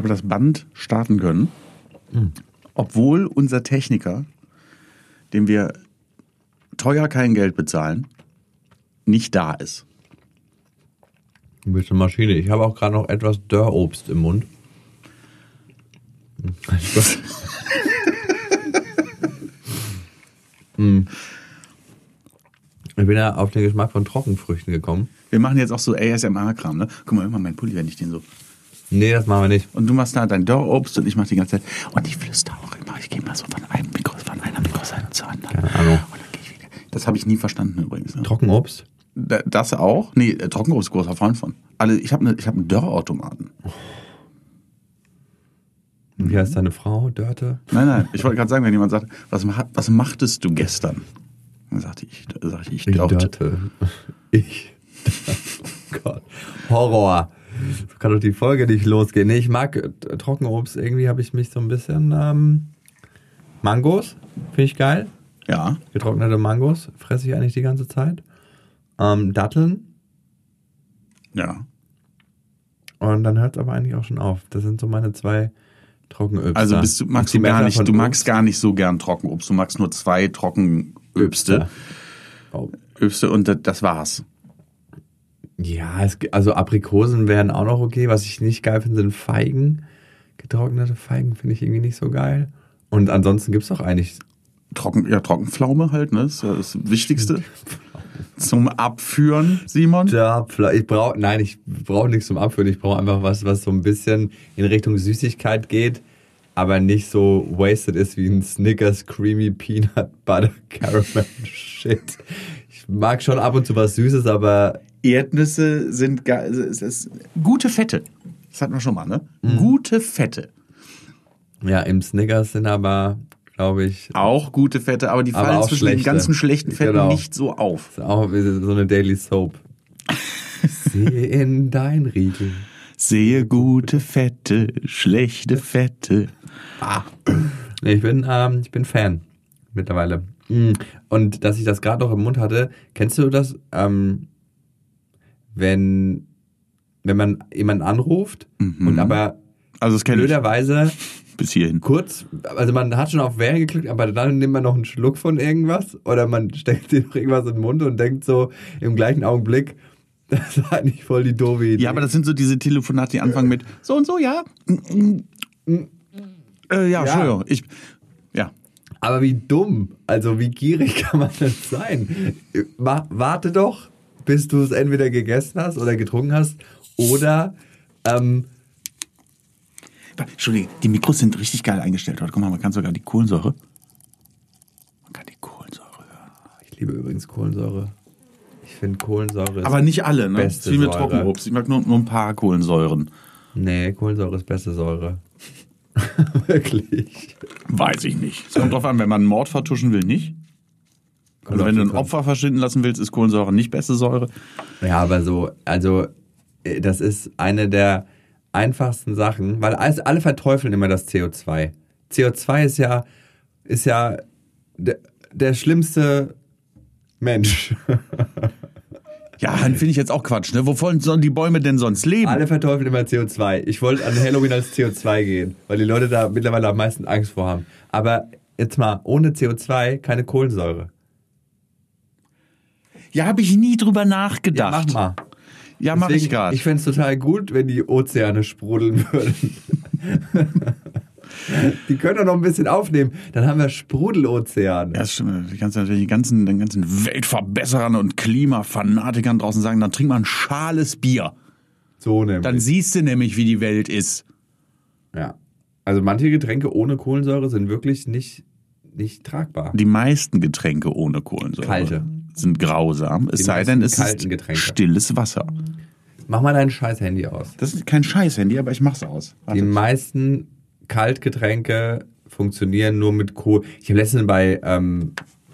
habe das Band starten können, obwohl unser Techniker, dem wir teuer kein Geld bezahlen, nicht da ist. Du bist eine Maschine. Ich habe auch gerade noch etwas Dörrobst im Mund. Hm. Ich bin ja auf den Geschmack von Trockenfrüchten gekommen. Wir machen jetzt auch so ASMR-Kram, ne? Guck mal, immer mein Pulli, wenn ich den so. Nee, das machen wir nicht. Und du machst da dein Dörrobst und ich mach die ganze Zeit. Und ich flüster auch immer. Ich gehe mal so von einem Mikro, von einer Mikroseite zur anderen. Keine Ahnung. Und dann gehe ich wieder. Das habe ich nie verstanden übrigens. Ne? Trockenobst? Da- Das auch? Nee, äh, Trockenobst ist großer Freund von. Alle, ich habe ne, ich hab einen Dörrautomaten. Wie heißt deine Frau? Dörte? Nein, nein, ich wollte gerade sagen, wenn jemand sagt, was, was machtest du gestern? Dann sagte ich, sag ich, ich dörrte. Dörte. Ich. Oh Gott. Horror. So kann doch die Folge nicht losgehen. Nee, ich mag äh, Trockenobst. Irgendwie habe ich mich so ein bisschen. Ähm, Mangos, finde ich geil. Ja. Getrocknete Mangos fresse ich eigentlich die ganze Zeit. Ähm, Datteln. Ja. Und dann hört es aber eigentlich auch schon auf. Das sind so meine zwei Trockenöbste. Also bist du, magst du gar nicht, du magst Obst. gar nicht so gern Trockenobst. Du magst nur zwei Trockenöbste. Oh. Öbste und das war's. Ja, es, also Aprikosen wären auch noch okay. Was ich nicht geil finde, sind Feigen. Getrocknete Feigen finde ich irgendwie nicht so geil. Und ansonsten gibt es doch eigentlich. Trocken, ja, Trockenpflaume halt, ne? Das ist ja das Wichtigste. Zum Abführen, Simon. Ja, ich brauche, nein, ich brauche nichts zum Abführen. Ich brauche einfach was, was so ein bisschen in Richtung Süßigkeit geht, aber nicht so wasted ist wie ein Snickers Creamy Peanut Butter Caramel Shit. Mag schon ab und zu was Süßes, aber Erdnüsse sind ga- es ist gute Fette. Das hatten wir schon mal, ne? Gute Fette. ja, im Snickers sind aber, glaube ich, Auch gute Fette, aber die Aber fallen zwischen den schlechte. ganzen schlechten Fetten Genau. nicht so auf. ist auch wie so eine Daily Soap. Sieh in dein Riegel. Sehe gute Fette, schlechte Fette. Ah. Nee, ich bin, ähm, ich bin Fan mittlerweile. Mm. Und dass ich das gerade noch im Mund hatte, kennst du das, ähm, wenn, wenn man jemanden anruft und aber Also das kenne ich blöderweise bis hierhin. kurz, also man hat schon auf Wählen geklickt, aber dann nimmt man noch einen Schluck von irgendwas oder man steckt sich noch irgendwas in den Mund und denkt so im gleichen Augenblick, das ist eigentlich voll die doofe Idee. Ja, aber das sind so diese Telefonate, die anfangen mit so und so, ja. Äh, ja, Entschuldigung. Ich, ja. Aber wie dumm, also wie gierig kann man denn sein? Warte doch, bis du es entweder gegessen hast oder getrunken hast oder ähm, Entschuldigung, die Mikros sind richtig geil eingestellt heute. Guck mal, man kann sogar die Kohlensäure. Man kann die Kohlensäure hören. ich liebe übrigens Kohlensäure. Ich finde Kohlensäure ist Aber nicht alle, ne? Beste wie mit. Trockenobst. Ich mag nur, nur ein paar Kohlensäuren. Nee, Kohlensäure ist beste Säure. Wirklich. Weiß ich nicht. Es kommt drauf an, wenn man einen Mord vertuschen will, nicht. Also wenn du ein Opfer verschwinden lassen willst, ist Kohlensäure nicht beste Säure. Ja, aber so, also äh, das ist eine der einfachsten Sachen, weil alles, alle verteufeln immer das CO2. CO2 ist ja, ist ja der, der schlimmste Mensch. Ja, dann finde ich jetzt auch Quatsch, ne? Wovon sollen die Bäume denn sonst leben? Alle verteufeln immer CO2. Ich wollte an Halloween als CO2 gehen, weil die Leute da mittlerweile am meisten Angst vor haben. Aber jetzt mal, ohne CO2 keine Kohlensäure. Ja, habe ich nie drüber nachgedacht. mach mal. Ja, mach ich gerade. Ich fände es total gut, wenn die Ozeane sprudeln würden. die können doch noch ein bisschen aufnehmen. Dann haben wir Sprudelozean. Ja, das stimmt. Du kannst natürlich den ganzen, den ganzen Weltverbesserern und Klimafanatikern draußen sagen, dann trink mal ein schales Bier. So nämlich. Dann siehst du nämlich, wie die Welt ist. ja. Also manche Getränke ohne Kohlensäure sind wirklich nicht, nicht tragbar. Die meisten Getränke ohne Kohlensäure Kalte. sind grausam. Es Die sei denn, es ist Getränke. stilles Wasser. Mach mal dein scheiß Handy aus. Das ist kein Scheiß-Handy, aber ich mach's aus. Die Warte. meisten Kaltgetränke funktionieren nur mit Kohl. Ich habe letztens bei, ähm,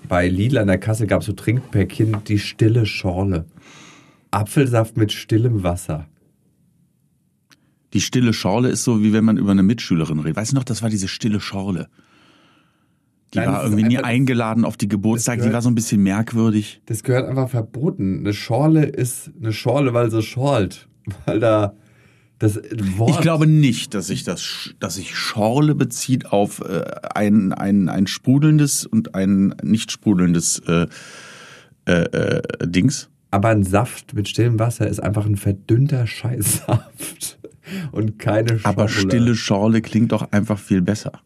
bei Lidl an der Kasse gab es so Trinkpäckchen, die stille Schorle. Apfelsaft mit stillem Wasser. Die stille Schorle ist so, wie wenn man über eine Mitschülerin redet. Weißt du noch, das war diese stille Schorle. Die Nein, war irgendwie nie eingeladen auf die Geburtstage. Die gehört- war so ein bisschen merkwürdig. Das gehört einfach verboten. Eine Schorle ist eine Schorle, weil sie schorlt. Weil da Das Wort. Ich glaube nicht, dass sich das, dass sich Schorle bezieht auf äh, ein, ein, ein sprudelndes und ein nicht sprudelndes äh, äh, äh, Dings. Aber ein Saft mit stillem Wasser ist einfach ein verdünnter Scheißsaft. Und keine Schorle. Aber stille Schorle klingt doch einfach viel besser.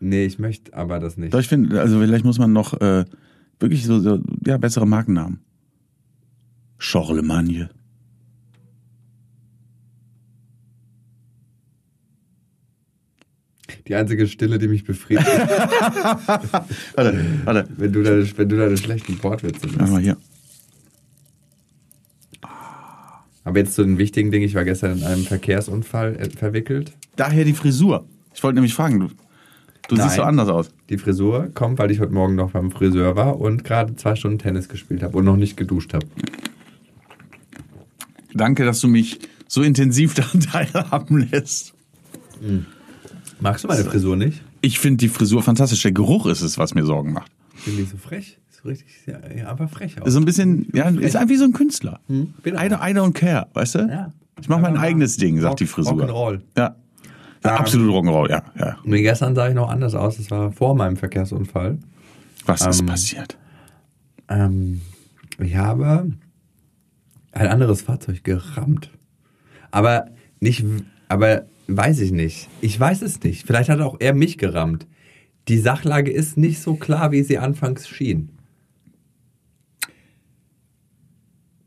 Nee, ich möchte aber das nicht. Doch, ich finde, also vielleicht muss man noch äh, wirklich so, so ja, bessere Markennamen. Schorlemagne. Die einzige Stille, die mich befriedigt, Warte, warte. wenn du deine, wenn du deine schlechten Wortwitze Mach machst. mal hier. Aber jetzt zu den wichtigen Dingen. Ich war gestern in einem Verkehrsunfall äh, verwickelt. Daher die Frisur. Ich wollte nämlich fragen, du, du Nein. siehst so anders aus. Die Frisur kommt, weil ich heute Morgen noch beim Friseur war und gerade zwei Stunden Tennis gespielt habe und noch nicht geduscht habe. Danke, dass du mich so intensiv daran teilhaben lässt. Magst du meine Frisur nicht? Ich finde die Frisur fantastisch. Der Geruch ist es, was mir Sorgen macht. Finde ich so frech. So richtig, ja, aber frech auch. So ein bisschen, ja, ist einfach wie so ein Künstler. Bin auch. I, don't, I don't care, weißt du? Ja. Ich mache mein eigenes Ding, sagt Rock- die Frisur. Rock'n'Roll. Ja. ja Ähm, absolut Rock'n'Roll, ja, ja. Nee, gestern sah ich noch anders aus. Das war vor meinem Verkehrsunfall. Was ist ähm, passiert? Ähm, ich habe ein anderes Fahrzeug gerammt. Aber nicht, aber weiß ich nicht. Ich weiß es nicht. Vielleicht hat auch er mich gerammt. Die Sachlage ist nicht so klar, wie sie anfangs schien.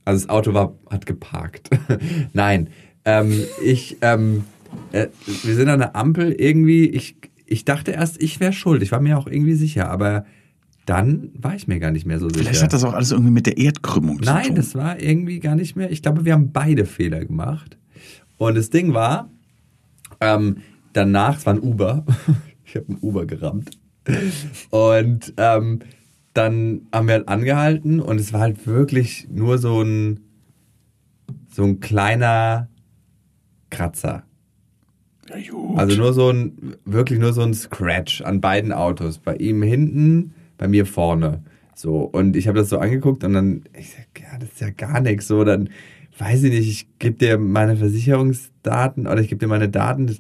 Also das Auto war, hat geparkt. Nein, ähm, ich, ähm, äh, wir sind an der Ampel irgendwie. Ich, ich dachte erst, ich wäre schuld. Ich war mir auch irgendwie sicher, aber dann war ich mir gar nicht mehr so sicher. Vielleicht hat das auch alles irgendwie mit der Erdkrümmung zu Nein, tun. das war irgendwie gar nicht mehr. Ich glaube, wir haben beide Fehler gemacht. Und das Ding war, ähm, danach, es war ein Uber. ich habe ein Uber gerammt. Und ähm, dann haben wir halt angehalten und es war halt wirklich nur so ein, so ein kleiner Kratzer. ja. Also nur so ein, wirklich nur so ein Scratch an beiden Autos. Bei ihm hinten, bei mir vorne. So. Und ich habe das so angeguckt und dann, ich sag, ja, das ist ja gar nichts. So, dann weiß ich nicht, ich gebe dir meine Versicherungsdaten oder ich gebe dir meine Daten, das,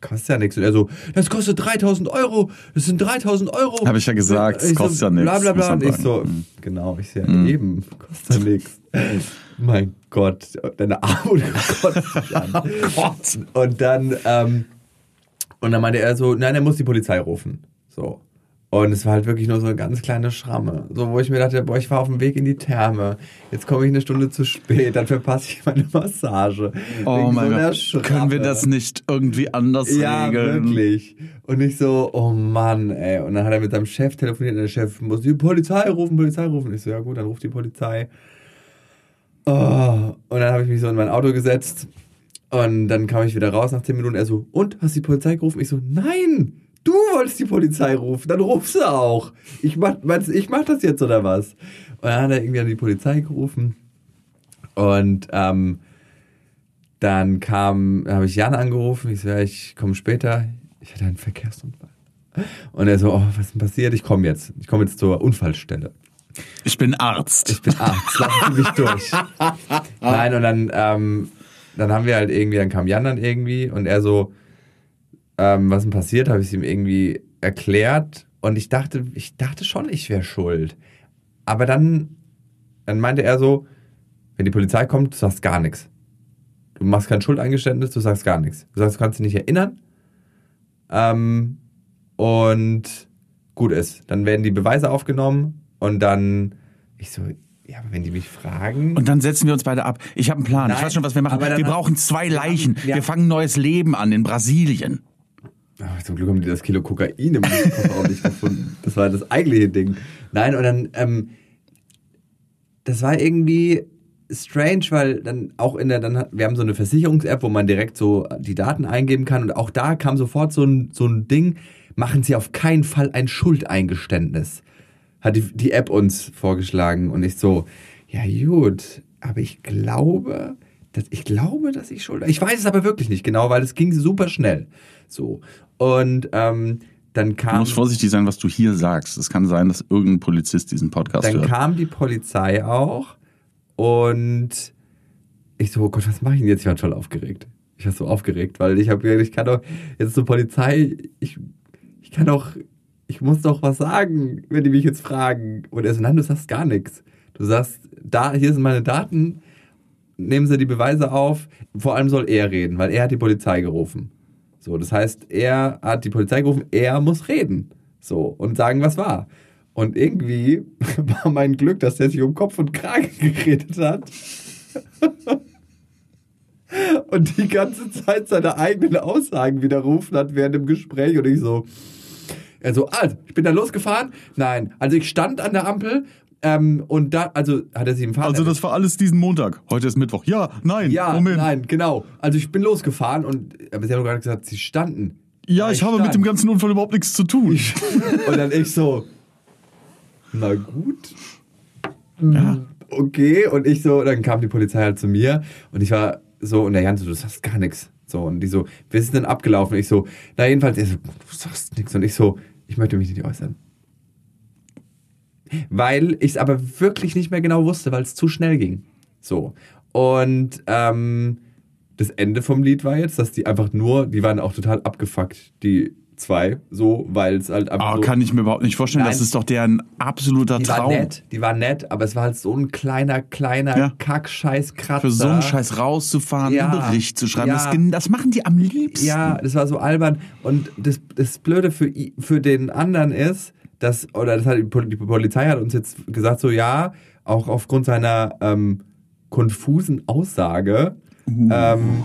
kostet ja nichts. Und er so, das kostet 3000 Euro, das sind 3000 Euro. Hab ich ja gesagt, das Ich kostet so, ja nichts, Bla bla bla. Und ich so, Mhm. genau, ich sehe ja eben, kostet ja nichts. mein Gott, deine Armut kotzt mich an. Gott. Und dann, ähm, und dann meinte er so, nein, er muss die Polizei rufen. So. Und es war halt wirklich nur so eine ganz kleine Schramme. So, wo ich mir dachte, boah, ich war auf dem Weg in die Therme. Jetzt komme ich eine Stunde zu spät, dann verpasse ich meine Massage. Oh mein so Gott. Können wir das nicht irgendwie anders Ja, regeln? wirklich. Und ich so, oh Mann, ey. Und dann hat er mit seinem Chef telefoniert und der Chef muss die Polizei rufen, Polizei rufen. Ich so, ja gut, dann ruft die Polizei. Oh. Und dann habe ich mich so in mein Auto gesetzt und dann kam ich wieder raus nach 10 Minuten. Er so, und, hast du die Polizei gerufen? Ich so, nein, du wolltest die Polizei rufen, dann rufst du auch. Ich mach, meinst, ich mach das jetzt oder was? Und dann hat er irgendwie an die Polizei gerufen und ähm, dann kam, habe ich Jan angerufen. Ich so, ja, ich komme später. Ich hatte einen Verkehrsunfall. Und er so, oh, was ist denn passiert? Ich komme jetzt. Ich komme jetzt zur Unfallstelle. Ich bin Arzt. Ich bin Arzt, lassen Sie mich durch. Nein, und dann, ähm, dann haben wir halt irgendwie, dann kam Jan dann irgendwie und er so, ähm, was ist denn passiert? Habe ich es ihm irgendwie erklärt und ich dachte, ich dachte schon, ich wäre schuld. Aber dann, dann meinte er so, wenn die Polizei kommt, du sagst gar nichts. Du machst kein Schuldeingeständnis, du sagst gar nichts. Du sagst, du kannst dich nicht erinnern. Ähm, und gut ist. Dann werden die Beweise aufgenommen und dann, ich so, ja, aber wenn die mich fragen. Und dann setzen wir uns beide ab. Ich habe einen Plan. ich Nein, weiß schon, was wir machen. Wir brauchen zwei Leichen. ja. Wir fangen ein neues Leben an in Brasilien. Ach, zum Glück haben die das Kilo Kokain im Kofferraum nicht gefunden. Das war das eigentliche Ding. Nein, und dann, ähm, das war irgendwie strange, weil dann auch in der, dann wir haben so eine Versicherungs-App, wo man direkt so die Daten eingeben kann und auch da kam sofort so ein, so ein Ding, machen Sie auf keinen Fall ein Schuldeingeständnis. Hat die, die App uns vorgeschlagen und ich so, ja gut, aber ich glaube, dass, ich glaube, dass ich Schuld, ich weiß es aber wirklich nicht genau, weil es ging super schnell. So. Und, ähm, dann Du kam, musst vorsichtig sein, was du hier sagst. Es kann sein, dass irgendein Polizist diesen Podcast dann hört. kam die Polizei auch und ich so, oh Gott, was mache ich denn jetzt? Ich war total aufgeregt. Ich war so aufgeregt, weil ich habe gedacht, ich kann doch jetzt zur Polizei, ich, ich kann doch, ich muss doch was sagen, wenn die mich jetzt fragen. Und er so, nein, du sagst gar nichts. Du sagst, da, hier sind meine Daten, nehmen Sie die Beweise auf. Vor allem soll er reden, weil er hat die Polizei gerufen. So, das heißt, er hat die Polizei gerufen, er muss reden. So, und sagen, was war. Und irgendwie war mein Glück, dass der sich um Kopf und Kragen geredet hat. und die ganze Zeit seine eigenen Aussagen widerrufen hat während dem Gespräch. Und ich so, er so, also, ich bin da losgefahren. Nein, also ich stand an der Ampel ähm, und da, also hat er sie im Fahrrad. Also das war alles diesen Montag. Heute ist Mittwoch. Ja, nein, ja, Moment. nein, genau. Also ich bin losgefahren und aber sie haben gerade gesagt, sie standen. Ja, ich habe stand. mit dem ganzen Unfall überhaupt nichts zu tun. Und dann ich so, na gut. Ja. Okay, und ich so, dann kam die Polizei halt zu mir und ich war so, und der Jan so, du sagst gar nichts. So, und die so, wie ist es denn abgelaufen? Und ich so, na jedenfalls, er so, du sagst nichts. Und ich so, ich möchte mich nicht äußern. Weil ich es aber wirklich nicht mehr genau wusste, weil es zu schnell ging. So. Und ähm, das Ende vom Lied war jetzt, dass die einfach nur, die waren auch total abgefuckt, die zwei, so, weil es halt einfach Aber so, kann ich mir überhaupt nicht vorstellen. Nein. Das ist doch deren absoluter die war Traum. nett, die war nett, aber es war halt so ein kleiner, kleiner Ja. Kack-Scheiß-Kratzer. Für so einen Scheiß rauszufahren, Ja. einen Bericht zu schreiben, Ja. das, das machen die am liebsten. Ja, das war so albern. Und das, das Blöde für, für den anderen ist, dass, oder das hat die Pol- die Polizei hat uns jetzt gesagt, so ja, auch aufgrund seiner ähm, konfusen Aussage ähm,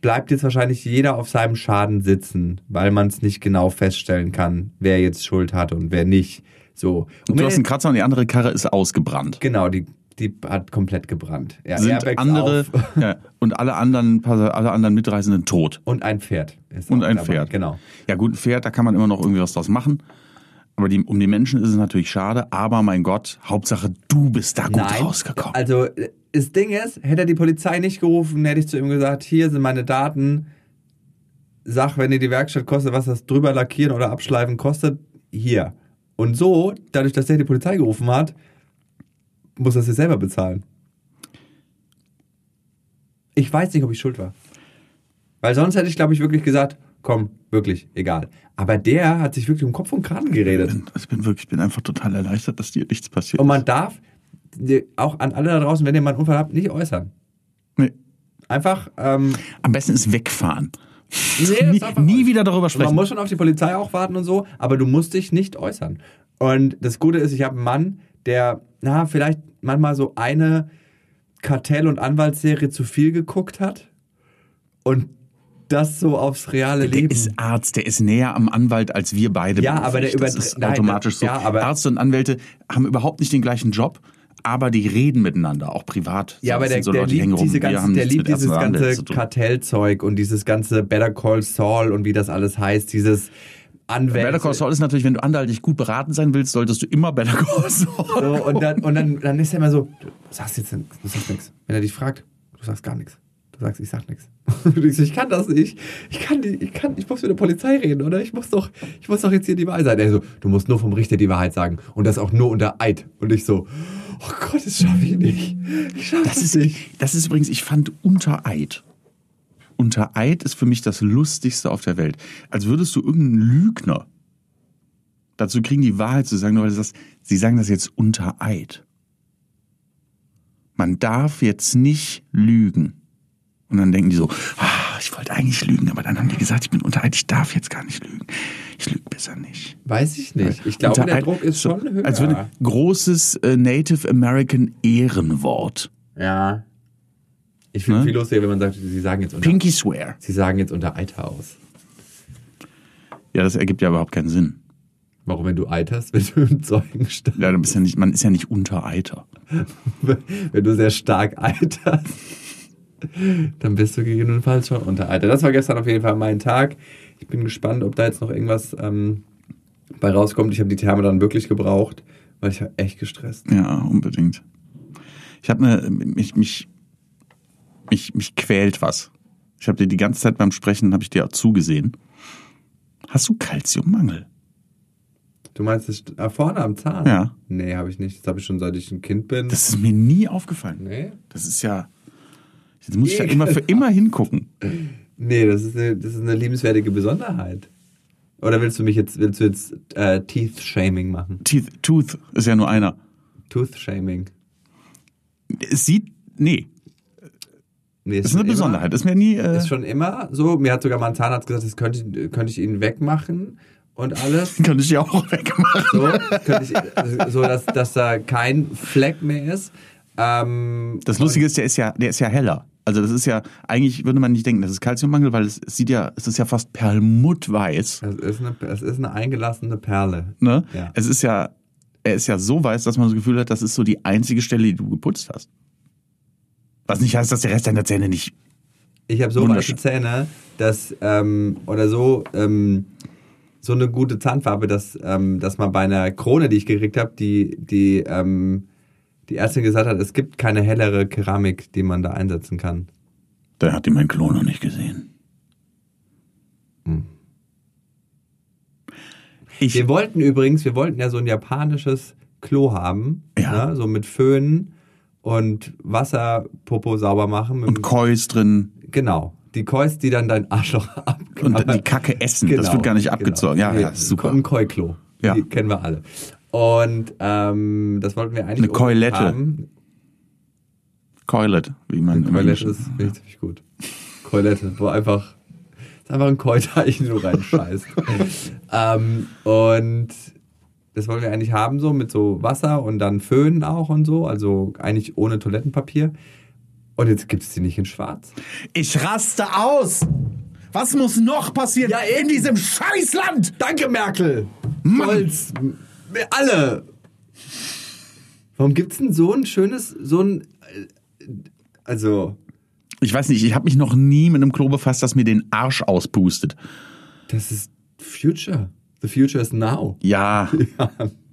bleibt jetzt wahrscheinlich jeder auf seinem Schaden sitzen, weil man es nicht genau feststellen kann, wer jetzt Schuld hat und wer nicht. So. Und wenn du hast einen Kratzer und die andere Karre ist ausgebrannt. Genau, die, die hat komplett gebrannt. Ja, Sind Airbags andere ja, und alle anderen, alle anderen Mitreisenden tot. und ein Pferd. ist Und ein dabei. Pferd. Genau. Ja gut, ein Pferd, da kann man immer noch irgendwie was draus machen. Aber die, um die Menschen ist es natürlich schade. Aber mein Gott, Hauptsache du bist da gut rausgekommen. Also das Ding ist, hätte er die Polizei nicht gerufen, hätte ich zu ihm gesagt, hier sind meine Daten. Sag, wenn dir die Werkstatt kostet, was das drüber lackieren oder abschleifen kostet, hier. Und so, dadurch, dass der die Polizei gerufen hat, muss er sich selber bezahlen. Ich weiß nicht, ob ich schuld war. Weil sonst hätte ich, glaube ich, wirklich gesagt, komm, wirklich, egal. Aber der hat sich wirklich um Kopf und Kragen geredet. Ich bin wirklich, ich bin einfach total erleichtert, dass dir nichts passiert Und man darf auch an alle da draußen, wenn ihr mal einen Unfall habt, nicht äußern. Nee. Einfach, ähm, Am besten ist wegfahren. nee, nie, nie wieder darüber man sprechen. muss schon auf die Polizei auch warten und so, aber du musst dich nicht äußern. Und das Gute ist, ich habe einen Mann, der, na, vielleicht manchmal so eine Kartell- und Anwaltsserie zu viel geguckt hat und das so aufs reale Der Leben. ist Arzt, der ist näher am Anwalt als wir beide. Ja, aber der beruflich. Das ist nein, automatisch so. ja, aber- Ärzte und Anwälte haben überhaupt nicht den gleichen Job, aber die reden miteinander, auch privat. Ja, aber der, so der Leute, liebt, diese ganze, der liebt dieses ganze. Kartellzeug und dieses ganze Better Call Saul und wie das alles heißt, dieses Anwälte. Better Call Saul ist natürlich, wenn du anwaltlich gut beraten sein willst, solltest du immer Better Call Saul. So, und dann, und dann, dann ist er immer so, du sagst jetzt du sagst nichts. Wenn er dich fragt, du sagst gar nichts. Du sagst, ich sag nichts. Ich so, ich kann das nicht. Ich kann nicht, ich kann, ich muss mit der Polizei reden, oder? Ich muss doch, ich muss doch jetzt hier die Wahrheit sagen. Er so, du musst nur vom Richter die Wahrheit sagen. Und das auch nur unter Eid. Und ich so, oh Gott, das schaffe ich nicht. Ich schaffe Das ist, das ist übrigens, ich fand unter Eid. Unter Eid ist für mich das Lustigste auf der Welt. Als würdest du irgendeinen Lügner dazu kriegen, die Wahrheit zu sagen, nur weil du sagst, sie sagen das jetzt unter Eid. Man darf jetzt nicht lügen. Und dann denken die so, ah, ich wollte eigentlich lügen, aber dann haben die gesagt, ich bin unter Eid, ich darf jetzt gar nicht lügen. Ich lüge besser nicht. Weiß ich nicht. Ich glaube, der Druck ist so, schon höher. Als würde großes äh, Native American Ehrenwort. ja. Ich finde Ne? viel lustiger, wenn man sagt, sie sagen jetzt unter, Pinky swear. sie sagen jetzt unter Eid aus. Ja, das ergibt ja überhaupt keinen Sinn. Warum, wenn du Eid hast, wenn du im Zeugenstand Ja, du bist ja nicht, man ist ja nicht unter Eiter. wenn du sehr stark alterst, dann bist du gegebenenfalls schon unter Alter. Das war gestern auf jeden Fall mein Tag. Ich bin gespannt, ob da jetzt noch irgendwas ähm, bei rauskommt. Ich habe die Therme dann wirklich gebraucht, weil ich war echt gestresst. Ja, unbedingt. Ich habe eine, mich, mich, mich, mich quält was. Ich habe dir die ganze Zeit beim Sprechen, habe ich dir auch zugesehen. Hast du Kalziummangel? Du meinst das äh, vorne am Zahn? Ja. Nee, habe ich nicht. Das habe ich schon seit ich ein Kind bin. Das ist mir nie aufgefallen. nee. Das ist ja, jetzt muss ich ja immer für immer hingucken. Nee, das ist eine, das ist eine liebenswertige Besonderheit. Oder willst du mich jetzt, willst du jetzt äh, Teeth-Shaming machen? Teeth, Tooth ist ja nur einer. Tooth-Shaming. Es sieht, nee, Nee, ist eine schon immer- Besonderheit. Ist mir nie, äh, Ist schon immer so. Mir hat sogar mal ein Zahnarzt gesagt, das könnte, ich- könnte ich ihn wegmachen und alles. könnte ich ja auch wegmachen. So, ich, so dass, dass da kein Fleck mehr ist. Ähm, Das Lustige ist, der ist ja, der ist ja heller. Also das ist ja, eigentlich würde man nicht denken, das ist Kalziummangel, weil es, es sieht ja, es ist ja fast perlmuttweiß. es ist eine, es ist eine eingelassene Perle. Ne? Ja. Es ist ja, er ist ja so weiß, dass man das Gefühl hat, das ist so die einzige Stelle, die du geputzt hast. Was nicht heißt, dass der Rest deiner Zähne nicht. Ich habe so weiße Zähne, dass ähm, oder so ähm, so eine gute Zahnfarbe, dass ähm, dass man bei einer Krone, die ich gekriegt habe, die die ähm, die Ärztin gesagt hat, es gibt keine hellere Keramik, die man da einsetzen kann. Da hat die mein Klo noch nicht gesehen. Hm. Ich, Wir wollten übrigens, wir wollten ja so ein japanisches Klo haben, Ja. ne? so mit Föhn und Wasserpopo sauber machen. Und Kois drin genau. Die Kois, die dann dein Arschloch ab. und die Kacke essen. das wird gar nicht abgezogen. Ja, ja, super. Ein Koi-Klo. Ja. Die kennen wir alle. Und ähm, das wollten wir eigentlich Eine Keulette. haben. Coilet, wie man im Keulette ist ziemlich gut. Keulette, wo einfach ist einfach ein Keuteilchen so reinscheißt. ähm, und das wollen wir eigentlich haben, so mit so Wasser und dann Föhn auch und so, also eigentlich ohne Toilettenpapier. Und jetzt gibt es die nicht in schwarz. Ich raste aus! Was muss noch passieren Ja, in diesem Scheißland? Danke, Merkel! Scholz! Wir alle! Warum gibt's denn so ein schönes, so ein. äh, Also, Ich weiß nicht, ich habe mich noch nie mit einem Klo befasst, das mir den Arsch auspustet. das ist Future. The future is now. Ja,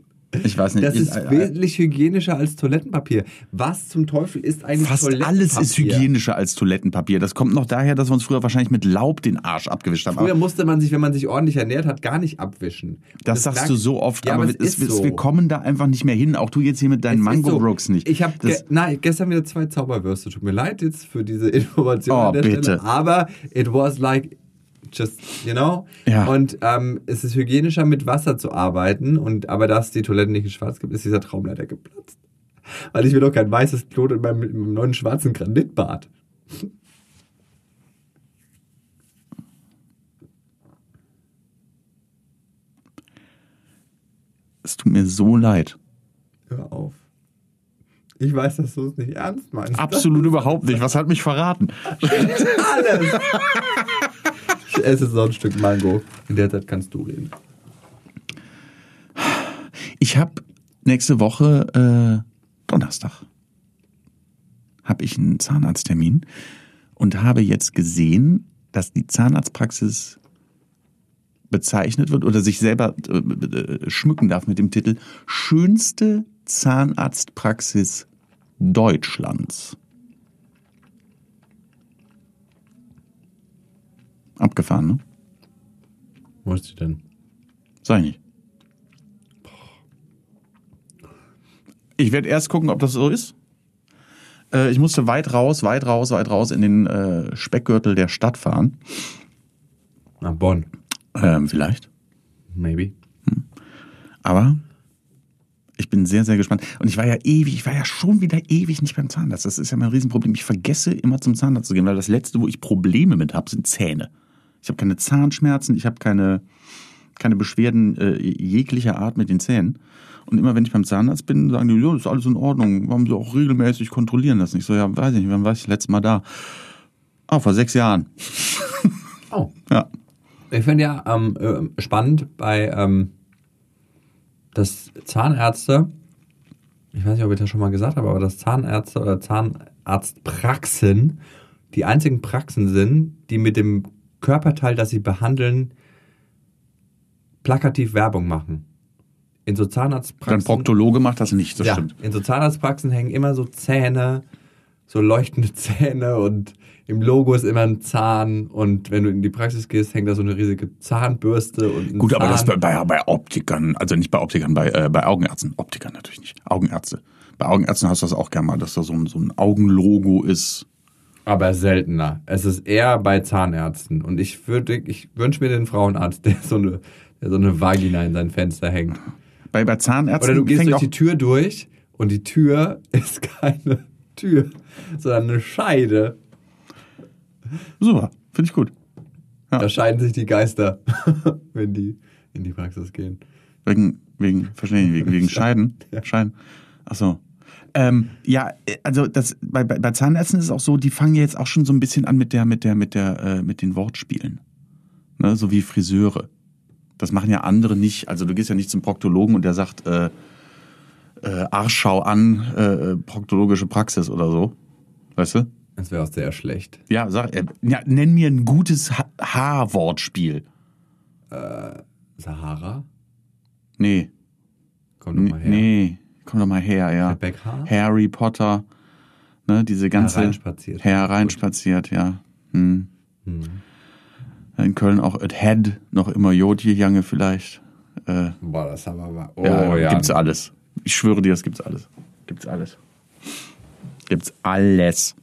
ich weiß nicht. Das ich, ist äh, wesentlich hygienischer als Toilettenpapier. Was zum Teufel ist eigentlich Fast Toilettenpapier? alles ist hygienischer als Toilettenpapier. Das kommt noch daher, dass wir uns früher wahrscheinlich mit Laub den Arsch abgewischt haben. Früher musste man sich, wenn man sich ordentlich ernährt hat, gar nicht abwischen. Und das sagst lag- du so oft, Ja, aber, aber es es ist, ist so. wir kommen da einfach nicht mehr hin. Auch du jetzt hier mit deinen Es ist Mango so. Brooks nicht. Ich habe Das- ge nein, gestern wieder zwei Zauberwürste. Tut mir leid jetzt für diese Information Oh, bitte. Stelle. Aber it was like just, you know? Ja. Und ähm, es ist hygienischer mit Wasser zu arbeiten. Und aber da es die Toiletten nicht in schwarz gibt, ist dieser Traum leider geplatzt. Weil ich will doch kein weißes Klo in meinem, in meinem neuen schwarzen Granitbad. es tut mir so leid. Hör auf. Ich weiß, dass du es nicht ernst meinst. Absolut überhaupt nicht. Was hat mich verraten? Alles. Esse so ein Stück Mango. In der Zeit kannst du reden. Ich habe nächste Woche äh, Donnerstag habe ich einen Zahnarzttermin und habe jetzt gesehen, dass die Zahnarztpraxis bezeichnet wird oder sich selber äh, äh, schmücken darf mit dem Titel schönste Zahnarztpraxis Deutschlands. Abgefahren, ne? Wo ist sie denn? Sag ich nicht. Ich werde erst gucken, ob das so ist. Äh, ich musste weit raus, weit raus, weit raus in den äh, Speckgürtel der Stadt fahren. Nach Bonn. Ähm, vielleicht. Maybe. Aber ich bin sehr, sehr gespannt. Und ich war ja ewig, ich war ja schon wieder ewig nicht beim Zahnarzt. Das ist ja mein Riesenproblem. Ich vergesse immer zum Zahnarzt zu gehen, weil das Letzte, wo ich Probleme mit habe, sind Zähne. Ich habe keine Zahnschmerzen, ich habe keine, keine Beschwerden äh, jeglicher Art mit den Zähnen. Und immer wenn ich beim Zahnarzt bin, sagen die, ja, ist alles in Ordnung. Haben sie auch regelmäßig kontrollieren lassen. Ich so, ja, weiß ich nicht, wann war ich das letzte Mal da? Ah, vor sechs Jahren. Oh. Ja. Ich finde ja ähm, äh, spannend bei, ähm, dass Zahnärzte, ich weiß nicht, ob ich das schon mal gesagt habe, aber dass Zahnärzte oder Zahnarztpraxen die einzigen Praxen sind, die mit dem Körperteil, das sie behandeln, plakativ Werbung machen. In so Dann Zahnarztpraxen. Proktologe macht das nicht, das ja, stimmt. in so Zahnarztpraxen hängen immer so Zähne, so leuchtende Zähne und im Logo ist immer ein Zahn und wenn du in die Praxis gehst, hängt da so eine riesige Zahnbürste und ein Gut, Zahn. aber das bei, bei, bei Optikern, also nicht bei Optikern, bei, äh, bei Augenärzten. Optikern natürlich nicht. Augenärzte. Bei Augenärzten hast du das auch gerne mal, dass da so ein, so ein Augenlogo ist. Aber seltener. Es ist eher bei Zahnärzten. Und ich würde, ich wünsche mir den Frauenarzt, der so eine, der so eine Vagina in sein Fenster hängt. Bei, bei Zahnärzten Oder du gehst durch die Tür durch und die Tür ist keine Tür, sondern eine Scheide. super, finde ich gut. Ja. Da scheiden sich die Geister, wenn die in die Praxis gehen. Wegen, wegen, verstehe ich, wegen, wegen Scheiden. Scheiden. Ach so. Ähm, ja, äh, also das, bei, bei, Zahnärzten ist es auch so, die fangen jetzt auch schon so ein bisschen an mit der, mit der, mit der, äh, mit den Wortspielen. Ne, so wie Friseure. Das machen ja andere nicht. Also du gehst ja nicht zum Proktologen und der sagt, äh, äh, Arschschau an, äh, proktologische Praxis oder so. Weißt du? Das wäre auch sehr schlecht. Ja, sag, äh, ja, nenn mir ein gutes Ha- Haarwortspiel. Sahara? Nee. Komm doch mal her. Nee, komm doch mal her, ja. Harry Potter, ne, diese ganze Hereinspaziert. hereinspaziert, ja. Hm. Hm. In Köln auch at Head, noch immer Jodje Jange vielleicht. Äh, Boah, das haben wir mal. Oh, ja, ja. gibt's alles. Ich schwöre dir, das gibt's alles. Gibt's alles. Gibt's alles.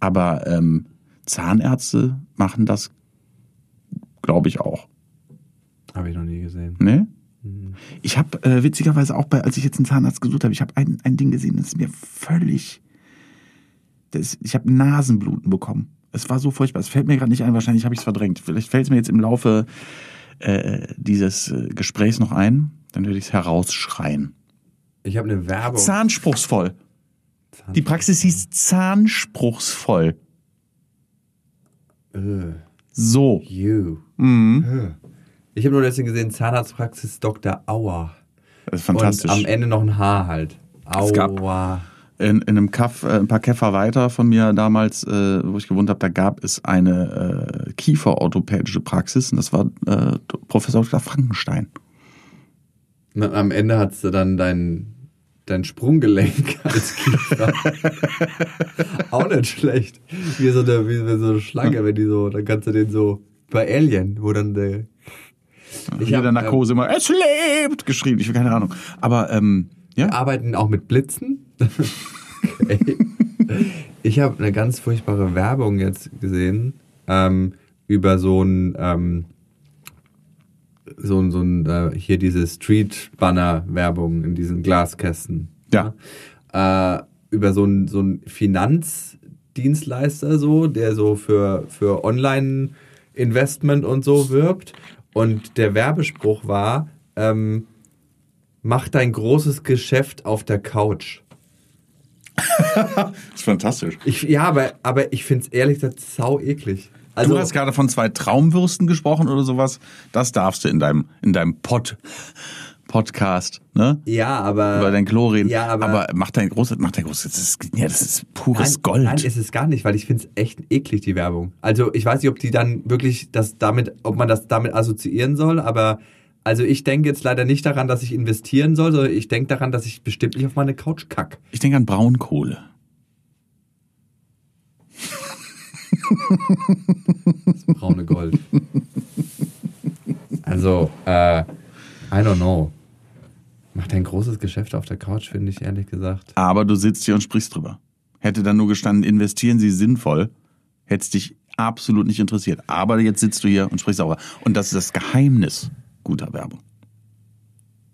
Aber ähm, Zahnärzte machen das, glaube ich, auch. Habe ich noch nie gesehen. Ne? Ich habe äh, witzigerweise auch bei, als ich jetzt einen Zahnarzt gesucht habe, ich habe ein, ein Ding gesehen, das ist mir völlig. Das, ich habe Nasenbluten bekommen. Es war so furchtbar. Es fällt mir gerade nicht ein, wahrscheinlich habe ich es verdrängt. Vielleicht fällt es mir jetzt im Laufe äh, dieses äh, Gesprächs noch ein, dann werde ich es herausschreien. Ich habe eine Werbung. Zahnspruchsvoll. Die Praxis hieß Zahnspruchsvoll. Ugh, So. you. Mhm. Ugh. Ich habe nur deswegen gesehen, Zahnarztpraxis Dr. Auer. Das ist fantastisch. Und am Ende noch ein Haar halt. Es gab- Aua. in, in einem Kaff, äh, ein paar Käfer weiter von mir damals, äh, wo ich gewohnt habe, da gab es eine äh, kieferorthopädische Praxis und das war äh, Professor Dr. Frankenstein. Na, am Ende hast du dann dein, dein Sprunggelenk als Kiefer. Auch nicht schlecht. Wie so eine, wie so eine Schlange, wenn die so, dann kannst du den so bei Alien, wo dann der. Ich Hier hab, der Narkose immer, es lebt, geschrieben. Ich habe keine Ahnung. Aber ähm, Wir ja, arbeiten auch mit Blitzen. okay. Ich habe eine ganz furchtbare Werbung jetzt gesehen ähm, über so ein ähm, so ein, so ein äh, hier diese Street Banner Werbung in diesen Glaskästen. Ja. Äh, über so ein so ein Finanzdienstleister so, der so für für Online Investment und so wirbt und der Werbespruch war ähm, mach dein großes Geschäft auf der Couch. das ist fantastisch. Ich, ja, aber, aber ich finde es ehrlich gesagt sau eklig. Also, du hast gerade von zwei Traumwürsten gesprochen oder sowas. Das darfst du in deinem, in deinem Pod, Podcast, ne? ja, aber. Über dein reden. Ja, aber- mach dein großes, mach dein großes, das ist, ja, das ist pures nein, Gold. Nein, ist es gar nicht, weil ich finde es echt eklig, die Werbung. Also ich weiß nicht, ob die dann wirklich das damit, ob man das damit assoziieren soll, aber also ich denke jetzt leider nicht daran, dass ich investieren soll, sondern ich denke daran, dass ich bestimmt nicht auf meine Couch kack. ich denke an Braunkohle. Braune Gold. also, äh, I don't know. Macht ein großes Geschäft auf der Couch, finde ich ehrlich gesagt. Aber du sitzt hier und sprichst drüber. Hätte dann nur gestanden, investieren Sie sinnvoll, hätte es dich absolut nicht interessiert. Aber jetzt sitzt du hier und sprichst darüber. Und das ist das Geheimnis guter Werbung.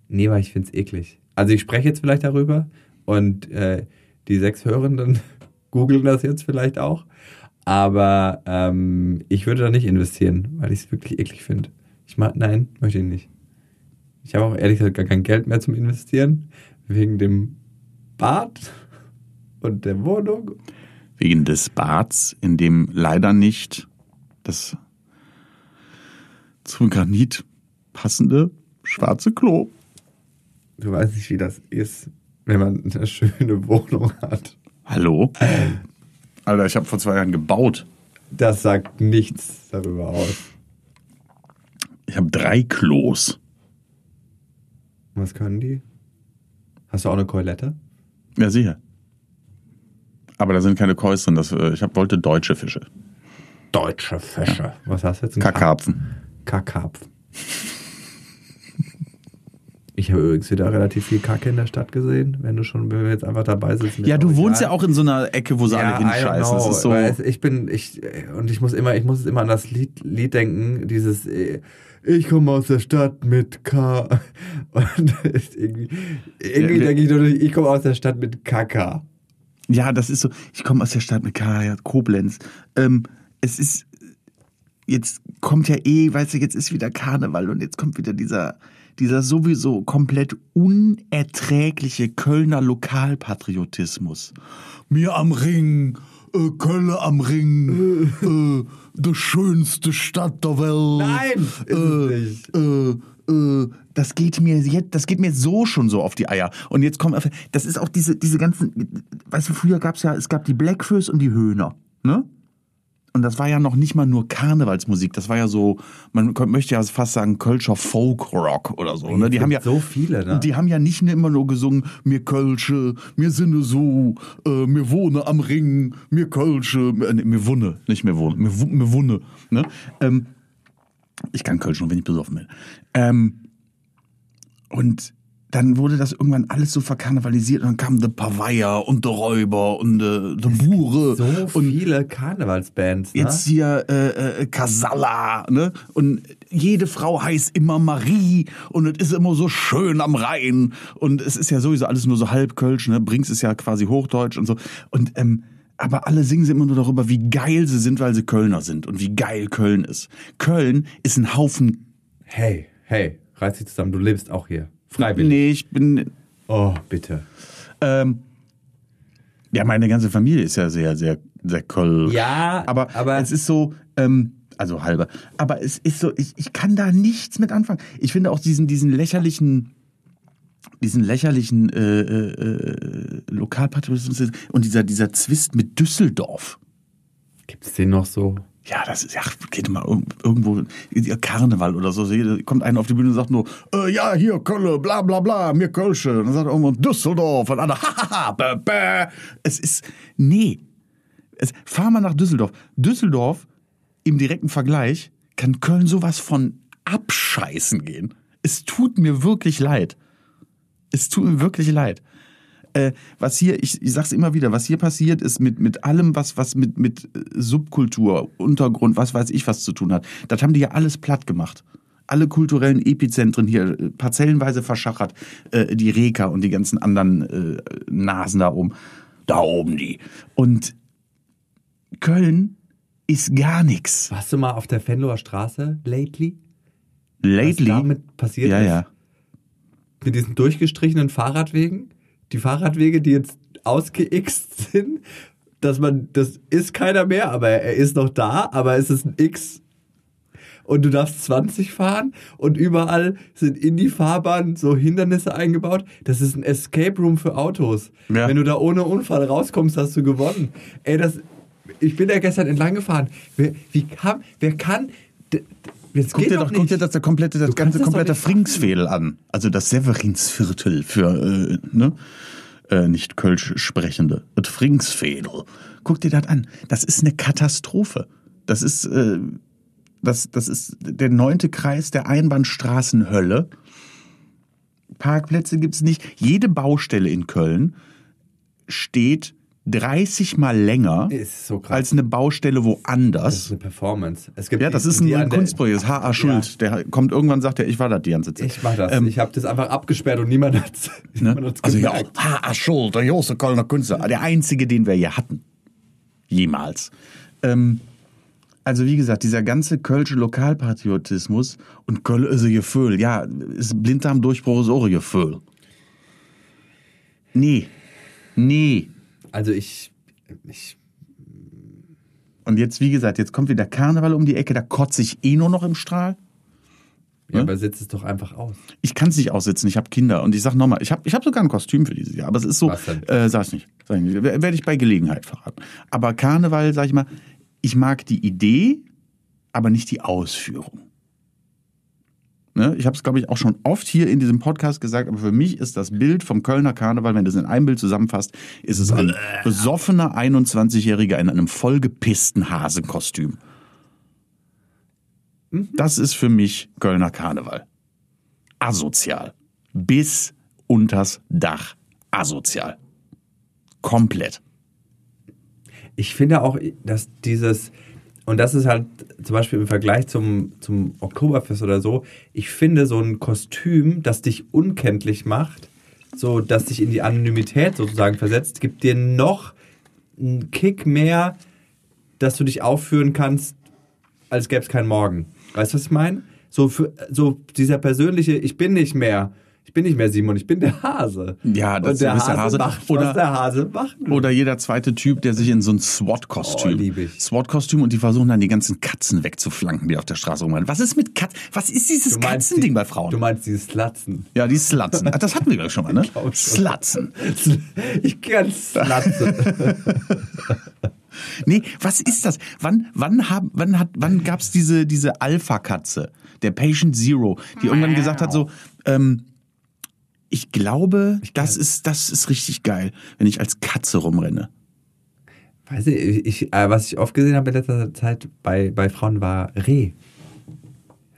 Nee, weil ich finde es eklig. Also ich spreche jetzt vielleicht darüber und äh, die sechs Hörenden googeln das jetzt vielleicht auch. Aber ähm, ich würde da nicht investieren, weil ich es wirklich eklig finde. Ich mag, nein, möchte ich nicht. Ich habe auch ehrlich gesagt gar kein Geld mehr zum Investieren. Wegen dem Bad und der Wohnung. Wegen des Bads, in dem leider nicht das zum Granit passende schwarze Klo. Du weißt nicht, wie das ist, wenn man eine schöne Wohnung hat. Hallo? Alter, ich habe vor zwei Jahren gebaut. Das sagt nichts darüber aus. Ich habe drei Klos. Was können die? Hast du auch eine Keulette? Ja, sicher. Aber da sind keine Kois drin. Das, äh, ich hab, wollte deutsche Fische. Deutsche Fische. Was hast du jetzt? Ein Kakarpfen. Kakarpfen. Ich Ich habe übrigens wieder relativ viel Kacke in der Stadt gesehen, wenn du schon wenn wir jetzt einfach dabei sitzen. Ja, du wohnst ja auch in so einer Ecke, wo sie alle hinscheißen. Das ist so. Ich bin, ich, und ich muss immer, ich muss immer an das Lied, Lied denken, dieses, äh, ich komme aus der Stadt mit K. Und irgendwie, irgendwie denke ich nur, ich komme aus der Stadt mit KK. Ja, das ist so, ich komme aus der Stadt mit K, ja, Koblenz. Ähm, es ist, jetzt kommt ja eh, weißt du, jetzt ist wieder Karneval und jetzt kommt wieder dieser, dieser sowieso komplett unerträgliche Kölner Lokalpatriotismus. Mir am Ring, äh, Köln am Ring, äh, die schönste Stadt der Welt. Nein, äh. Äh, äh, das geht mir jetzt, das geht mir so schon so auf die Eier. Und jetzt kommt, das ist auch diese, diese ganzen, weißt du, früher gab's ja, es gab die Blackfoes und die Höhner, ne? Und das war ja noch nicht mal nur Karnevalsmusik, das war ja so, man möchte ja fast sagen Kölscher Folk-Rock oder so. Ne? Die haben ja so viele, ne? Die haben ja nicht immer nur gesungen, mir Kölsche, mir sinne so, äh, mir wohne am Ring, mir Kölsche, äh, nee, mir wunne, nicht mehr wohne, mir, mir wunne. Ne? Ähm, ich kann Kölsch nur, wenn ich besoffen bin. Ähm, und dann wurde das irgendwann alles so verkarnevalisiert und dann kamen The Paveier und The Räuber und The, the Bure. So und viele Karnevalsbands, ne? Jetzt hier äh, äh, Casalla, ne? Und jede Frau heißt immer Marie und es ist immer so schön am Rhein und es ist ja sowieso alles nur so halb Kölsch, ne? Brinks ist ja quasi Hochdeutsch und so. Und ähm, aber alle singen sie immer nur darüber, wie geil sie sind, weil sie Kölner sind und wie geil Köln ist. Köln ist ein Haufen. Hey, hey, reiß dich zusammen, du lebst auch hier. Freiwillig. Nee, ich bin. Oh, bitte. Ähm, ja, meine ganze Familie ist ja sehr, sehr, sehr Köln. Ja, aber, aber es ist so, ähm, also halber. Aber es ist so, ich, ich kann da nichts mit anfangen. Ich finde auch diesen, diesen lächerlichen, diesen lächerlichen äh, äh, Lokalpatriotismus und dieser, dieser Zwist mit Düsseldorf. Gibt's den noch so? Ja, das ist, ja, geht mal irgendwo, Karneval oder so, kommt einer auf die Bühne und sagt nur, äh, ja, hier, Kölle, bla, bla, bla, mir Kölsche. Und dann sagt er irgendwo Düsseldorf und einer, hahaha, bäh, bäh. Es ist, nee. Es, fahr mal nach Düsseldorf. Düsseldorf, im direkten Vergleich, kann Köln sowas von abscheißen gehen. Es tut mir wirklich leid. Es tut mir wirklich leid äh, was hier, ich, ich sag's immer wieder, was hier passiert ist mit, mit allem, was, was mit, mit Subkultur, Untergrund, was weiß ich was zu tun hat, das haben die ja alles platt gemacht alle kulturellen Epizentren hier äh, parzellenweise verschachert, äh, die Reka und die ganzen anderen äh, Nasen da oben. Da oben die. Und Köln ist gar nichts. Warst du mal auf der Fenloher Straße lately? Lately? Was damit passiert ja, ist? ja. Mit diesen durchgestrichenen Fahrradwegen? Die Fahrradwege, die jetzt ausgeixt sind, dass man, das ist keiner mehr, aber er ist noch da, aber es ist ein X. Und du darfst 20 fahren und überall sind in die Fahrbahn so Hindernisse eingebaut. Das ist ein Escape Room für Autos. Ja. Wenn du da ohne Unfall rauskommst, hast du gewonnen. Ey, das, ich bin da gestern entlang gefahren. Wer, wie kann, wer kann, Jetzt guck dir doch, guck dir das, der komplette, das ganze komplette Fringsviertel an. Also das Severinsviertel für, äh, ne? Äh, nicht Kölsch sprechende. Das Fringsviertel. Guck dir das an. Das ist eine Katastrophe. Das ist, äh, das, das ist der neunte Kreis der Einbahnstraßenhölle. Parkplätze gibt's nicht. Jede Baustelle in Köln steht 30 mal länger so als eine Baustelle woanders. Das ist eine Performance. Ja, das ist ein, ein Kunstprojekt. Das H.A. Schuld. Ja. Der kommt irgendwann, sagt er, ich war das die ganze Zeit. Ich war das. Ähm, ich habe das einfach abgesperrt und niemand hat es ne? Also ja, H.A. Schuld, der große Kölner Künstler. Der einzige, den wir hier hatten. Jemals. Ähm, also wie gesagt, dieser ganze kölsche Lokalpatriotismus und Köln ist ein Gefühl. Ja, ist Blinddarmdurchbruch ist auch ein Gefühl. Nee. Nee. Also ich, ich. Und jetzt, wie gesagt, jetzt kommt wieder Karneval um die Ecke, da kotze ich eh nur noch im Strahl. Ja, aber sitzt es doch einfach aus. Ich kann es nicht aussitzen, ich habe Kinder. Und ich sag nochmal, ich habe ich hab sogar ein Kostüm für dieses Jahr. Aber es ist so, äh, sag ich nicht, sag ich nicht. Werde ich bei Gelegenheit verraten. Aber Karneval, sag ich mal, ich mag die Idee, aber nicht die Ausführung. Ne? Ich habe es, glaube ich, auch schon oft hier in diesem Podcast gesagt, aber für mich ist das Bild vom Kölner Karneval, wenn du es in einem Bild zusammenfasst, ist es ein besoffener 21-Jähriger in einem vollgepissten Hasenkostüm. Mhm. Das ist für mich Kölner Karneval. Asozial. bis unters Dach asozial. Komplett. Ich finde auch, dass dieses, und das ist halt zum Beispiel im Vergleich zum, zum Oktoberfest oder so, ich finde so ein Kostüm, das dich unkenntlich macht, so dass dich in die Anonymität sozusagen versetzt, gibt dir noch einen Kick mehr, dass du dich aufführen kannst, als gäbe es keinen Morgen. Weißt du, was ich meine? So, so dieser persönliche, ich bin nicht mehr, bin nicht mehr Simon, ich bin der Hase. Ja, das Und der ist der Hase, Hase. macht, Oder- was der Hase macht. Oder jeder zweite Typ, der sich in so ein SWAT-Kostüm. Oh. SWAT-Kostüm und die versuchen dann die ganzen Katzen wegzuflanken, die auf der Straße rumrennen. Was ist mit Katzen? Was ist dieses Katzending die- bei Frauen? Du meinst dieses Slatzen. ja, die Slatzen. Ah, Das hatten wir, glaube ich, schon mal, ne? Slatzen. Ich kann Slatzen. Nee, was ist das? Wann, wann, hab, wann, hat, wann gab's diese, diese Alpha-Katze, der Patient Zero, die irgendwann gesagt hat, so, ähm, ich glaube, das ist, das ist richtig geil, wenn ich als Katze rumrenne. Weiß ich, ich, äh, was ich oft gesehen habe in letzter Zeit bei, bei Frauen war Reh.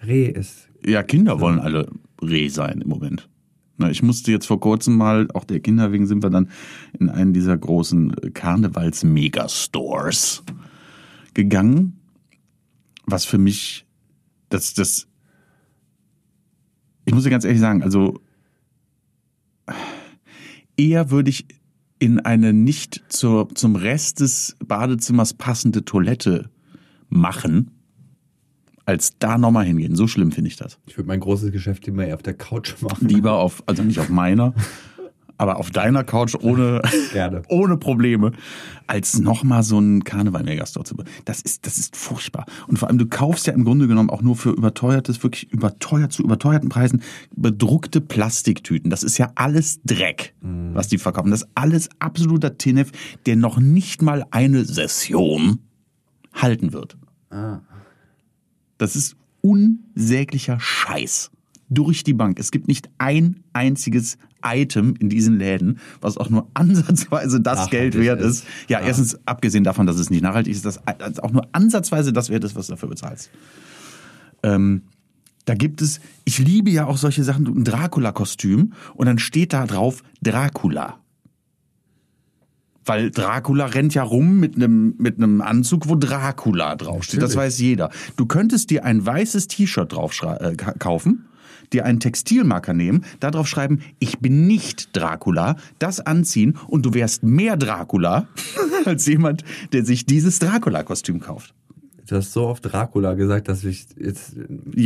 Reh ist. Ja, Kinder wollen alle Reh sein im Moment. Na, ich musste jetzt vor kurzem mal, auch der Kinder wegen sind wir dann in einen dieser großen Karnevals-Megastores gegangen, was für mich, das, das, ich muss dir ganz ehrlich sagen, also eher würde ich in eine nicht zur, zum Rest des Badezimmers passende Toilette machen, als da nochmal hingehen. So schlimm finde ich das. Ich würde mein großes Geschäft immer eher auf der Couch machen. Lieber auf, also nicht auf meiner, aber auf deiner Couch ohne, ohne Probleme, als nochmal so einen Karneval-Megastore zu Das ist, das ist furchtbar. Und vor allem, du kaufst ja im Grunde genommen auch nur für überteuertes, wirklich überteuert zu überteuerten Preisen bedruckte Plastiktüten. Das ist ja alles Dreck, was die verkaufen. Das ist alles absoluter Tinnef, der noch nicht mal eine Session halten wird. Das ist unsäglicher Scheiß. Durch die Bank. Es gibt nicht ein einziges Item in diesen Läden, was auch nur ansatzweise das Nachhaltig Geld wert ist. ist. Ja, erstens, abgesehen davon, dass es nicht nachhaltig ist, dass auch nur ansatzweise das wert ist, was du dafür bezahlst. Ähm, da gibt es, ich liebe ja auch solche Sachen, ein Dracula-Kostüm und dann steht da drauf Dracula. Weil Dracula rennt ja rum mit einem mit einem Anzug, wo Dracula draufsteht. Das Natürlich. weiß jeder. Du könntest dir ein weißes T-Shirt drauf äh, ka- kaufen, dir einen Textilmarker nehmen, da drauf schreiben, ich bin nicht Dracula, das anziehen und du wärst mehr Dracula als jemand, der sich dieses Dracula-Kostüm kauft. Du hast so oft Dracula gesagt, dass ich jetzt.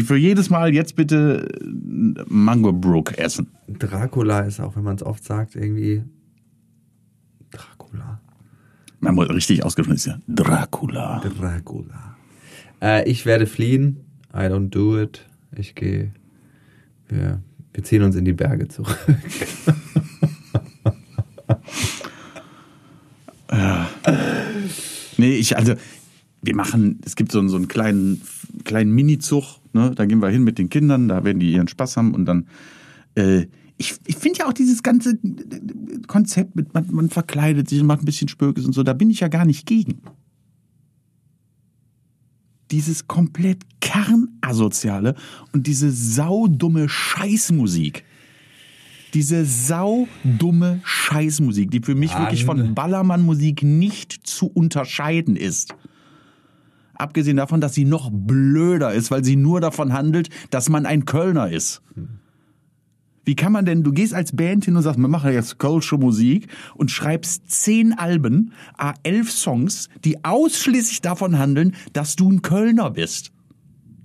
Für jedes Mal jetzt bitte äh, Mango Brook essen. Dracula ist auch, wenn man es oft sagt, irgendwie. Dracula. Man muss richtig ausgesprochen ist ja Dracula. Dracula. Äh, ich werde fliehen. I don't do it. Ich gehe. Wir, wir ziehen uns in die Berge zurück. Nee, ich, also, wir machen, es gibt so, einen- so einen kleinen, kleinen Mini-Zug, ne? da gehen wir hin mit den Kindern, da werden die ihren Spaß haben und dann, äh, ich, ich finde ja auch dieses ganze Konzept mit, man, man verkleidet sich und macht ein bisschen Spökes und so, da bin ich ja gar nicht gegen. Dieses komplett kernasoziale und diese saudumme Scheißmusik. Diese saudumme Scheißmusik, die für mich Mann. wirklich von Ballermann-Musik nicht zu unterscheiden ist. Abgesehen davon, dass sie noch blöder ist, weil sie nur davon handelt, dass man ein Kölner ist. Wie kann man denn, du gehst als Band hin und sagst, wir machen jetzt Kölsche Musik und schreibst zehn Alben, a elf Songs, die ausschließlich davon handeln, dass du ein Kölner bist.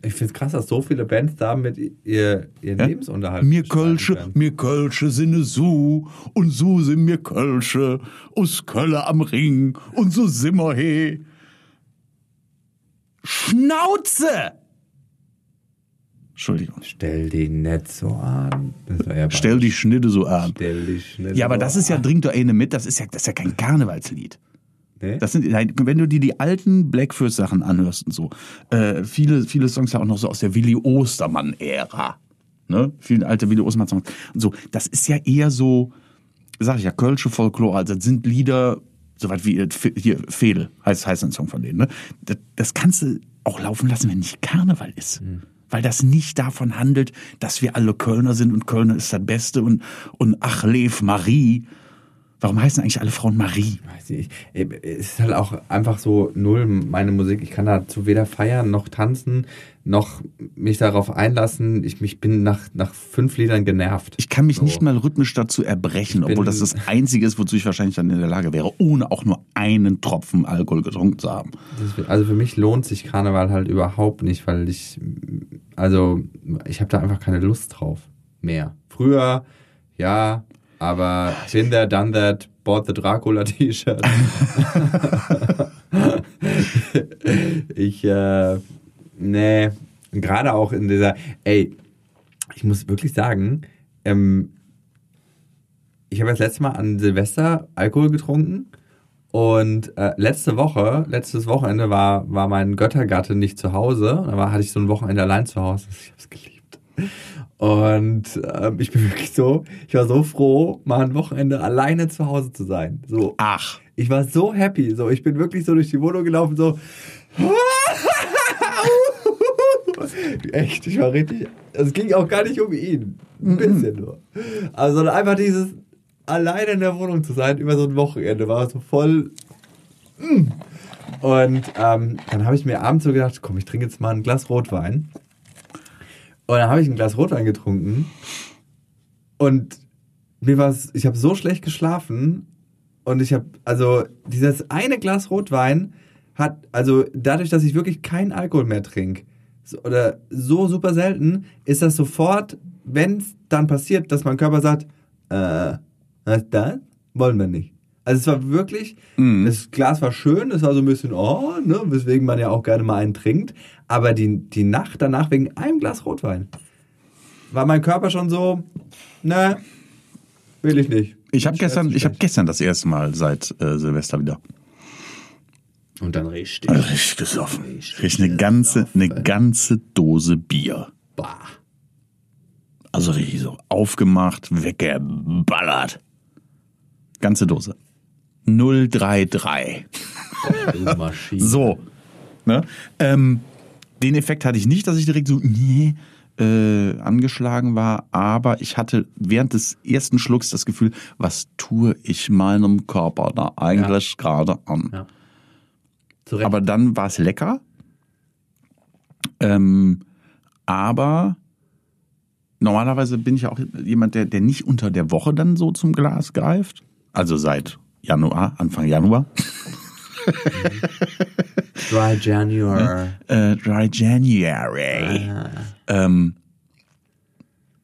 Ich finde es krass, dass so viele Bands damit ihr, ihren Ja? Lebensunterhalt Mir Kölsche, mir Kölsche sinne su und su sind mir Kölsche, us Kölle am Ring und so simmer he. Schnauze! Entschuldigung. Stell die nicht so an. Stell die Schnitte so an. Stell die schnell Ja, aber so das ist ja, dringt doch eine mit, das ist ja, das ist ja kein Karnevalslied. Nee? Das sind, nein, wenn du dir die alten Blackfist-Sachen anhörst und so, äh, viele, viele Songs ja auch noch so aus der Willi Ostermann-Ära. Ne? Viele alte Willi Ostermann-Songs. Und so, das ist ja eher so, sag ich ja, Kölsche Folklore, also das sind Lieder, soweit wie äh, hier, Fedel, heißt, heißt ein Song von denen, ne? Das, das kannst du auch laufen lassen, wenn nicht Karneval ist. Weil das nicht davon handelt, dass wir alle Kölner sind und Kölner ist das Beste und, und ach, Lev Marie. Warum heißen eigentlich alle Frauen Marie? Weiß ich, es ist halt auch einfach so null meine Musik. Ich kann dazu weder feiern noch tanzen, noch mich darauf einlassen. Ich mich bin nach, nach fünf Liedern genervt. Ich kann mich So. nicht mal rhythmisch dazu erbrechen, obwohl das das Einzige ist, wozu ich wahrscheinlich dann in der Lage wäre, ohne auch nur einen Tropfen Alkohol getrunken zu haben. Das- Also für mich lohnt sich Karneval halt überhaupt nicht, weil ich, also ich habe da einfach keine Lust drauf mehr. Früher, ja, aber been there, done that, bought the Dracula T-Shirt. ich, äh, nee, gerade auch in dieser, ey, ich muss wirklich sagen, ähm, ich habe das letzte Mal an Silvester Alkohol getrunken und äh, letzte Woche, letztes Wochenende war, war mein Göttergatte nicht zu Hause. Da war, hatte ich so ein Wochenende allein zu Hause. Ich habe es geliebt. Und ähm, ich bin wirklich so, ich war so froh, mal ein Wochenende alleine zu Hause zu sein. So, Ach, ich war so happy. So, ich bin wirklich so durch die Wohnung gelaufen, so. Echt, ich war richtig. Es ging auch gar nicht um ihn. Ein bisschen nur. Also sondern einfach dieses alleine in der Wohnung zu sein über so ein Wochenende war so voll. mm. Und ähm, dann habe ich mir abends so gedacht, komm, ich trinke jetzt mal ein Glas Rotwein. Und dann habe ich ein Glas Rotwein getrunken. Und mir war ich habe so schlecht geschlafen und ich habe, also dieses eine Glas Rotwein hat, also dadurch, dass ich wirklich keinen Alkohol mehr trinke, oder so super selten, ist das sofort, wenn es dann passiert, dass mein Körper sagt, äh, was das? Wollen wir nicht. Also es war wirklich, das Glas war schön, es war so ein bisschen, oh, ne, weswegen man ja auch gerne mal einen trinkt, aber die, die Nacht danach wegen einem Glas Rotwein war mein Körper schon so, ne, will ich nicht. ich habe gestern, zu ich habe schlecht. gestern das erste Mal seit äh, Silvester wieder Und dann richtig. richtig gesoffen. Richtig eine ganze, eine ganze Dose Bier. Bah. Also richtig so aufgemacht, weggeballert. Ganze Dose. 033. Du Maschine. So. Ne? Ähm, den Effekt hatte ich nicht, dass ich direkt so nee, äh, angeschlagen war, aber ich hatte während des ersten Schlucks das Gefühl, was tue ich meinem Körper da eigentlich gerade an? Ja. Zu Recht. Aber dann war es lecker. Ähm, aber normalerweise bin ich auch jemand, der, der nicht unter der Woche dann so zum Glas greift. Also seit Januar, Anfang Januar. Dry January. Äh, Dry January. Ähm,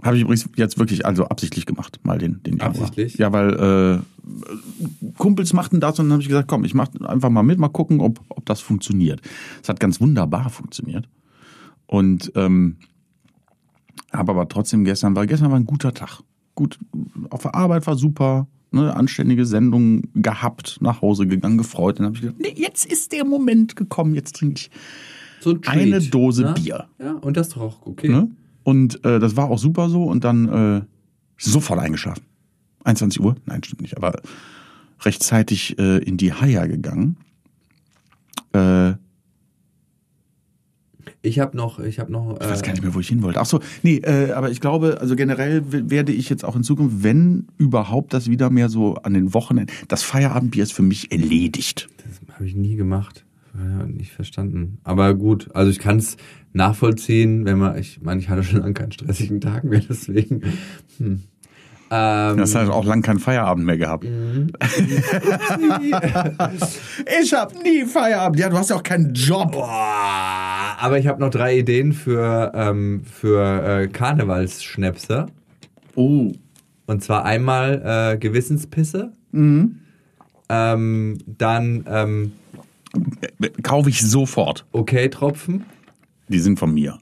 habe ich übrigens jetzt wirklich also absichtlich gemacht, mal den, den Januar. Absichtlich? Ja, weil äh, Kumpels machten das und dann habe ich gesagt, komm, ich mach einfach mal mit, mal gucken, ob, ob das funktioniert. Es hat ganz wunderbar funktioniert. Und ähm, habe aber trotzdem gestern war gestern war ein guter Tag. Gut, auf der Arbeit war super, ne, anständige Sendung gehabt, nach Hause gegangen, gefreut. Dann habe ich gedacht, nee, jetzt ist der Moment gekommen, jetzt trinke ich So ein Treat, eine Dose ne? Bier. Ja, und das ist doch auch okay. Ne? Und äh, das war auch super so und dann äh, sofort eingeschlafen. 21 Uhr? Nein, stimmt nicht, aber rechtzeitig äh, in die Haia gegangen. Äh, Ich habe noch, ich habe noch. ich weiß äh, gar nicht mehr, wo ich hin wollte. Ach so, nee, äh, aber ich glaube, also generell werde ich jetzt auch in Zukunft, wenn überhaupt das wieder mehr so an den Wochenenden, das Feierabendbier ist für mich erledigt. Das habe ich nie gemacht. Ja, nicht verstanden. Aber gut, also ich kann es nachvollziehen, wenn man, ich meine, ich hatte schon lange keinen stressigen Tag mehr, deswegen. Hm. Ähm, Das heißt auch lang keinen Feierabend mehr gehabt. ich habe nie Feierabend. Ja, du hast ja auch keinen Job. Aber ich habe noch drei Ideen für, ähm, für äh, Karnevalsschnäpse. Oh. Und zwar einmal äh, Gewissenspisse. Mhm. Ähm, dann ähm, Kaufe ich sofort. Okay-Tropfen. Die sind von mir.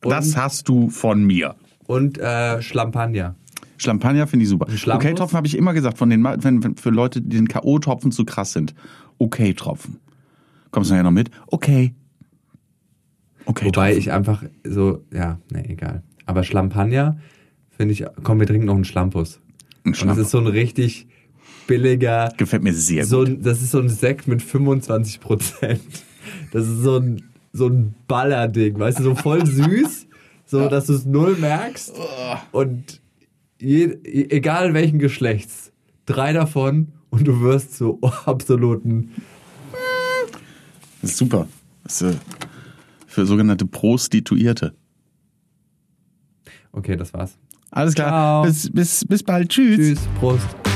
Das Und- hast du von mir. Und äh, Schlampagner. Champagner finde ich super. Schlampus? Okay, Tropfen habe ich immer gesagt, von den, wenn, wenn für Leute, die den K.O.-Tropfen zu krass sind. Okay, Tropfen. Kommst du nachher noch mit? Okay. Okay, Wobei Tropfen. ich einfach so, ja, ne, egal. Aber Schlampagner finde ich, komm, wir trinken noch einen Schlampus. Ein Und das Schlampus. ist so ein richtig billiger, Gefällt mir sehr so, gut. ein- das ist so ein Sekt mit 25 Prozent. Das ist so ein, so ein Ballerding, weißt du, so voll süß, so dass du es null merkst. Und je, egal welchen Geschlechts, drei davon und du wirst so absoluten. Das ist super. Das ist, äh, für sogenannte Prostituierte. Okay, das war's. Alles klar. Ciao. Bis, bis, bis bald. Tschüss. Tschüss, Prost.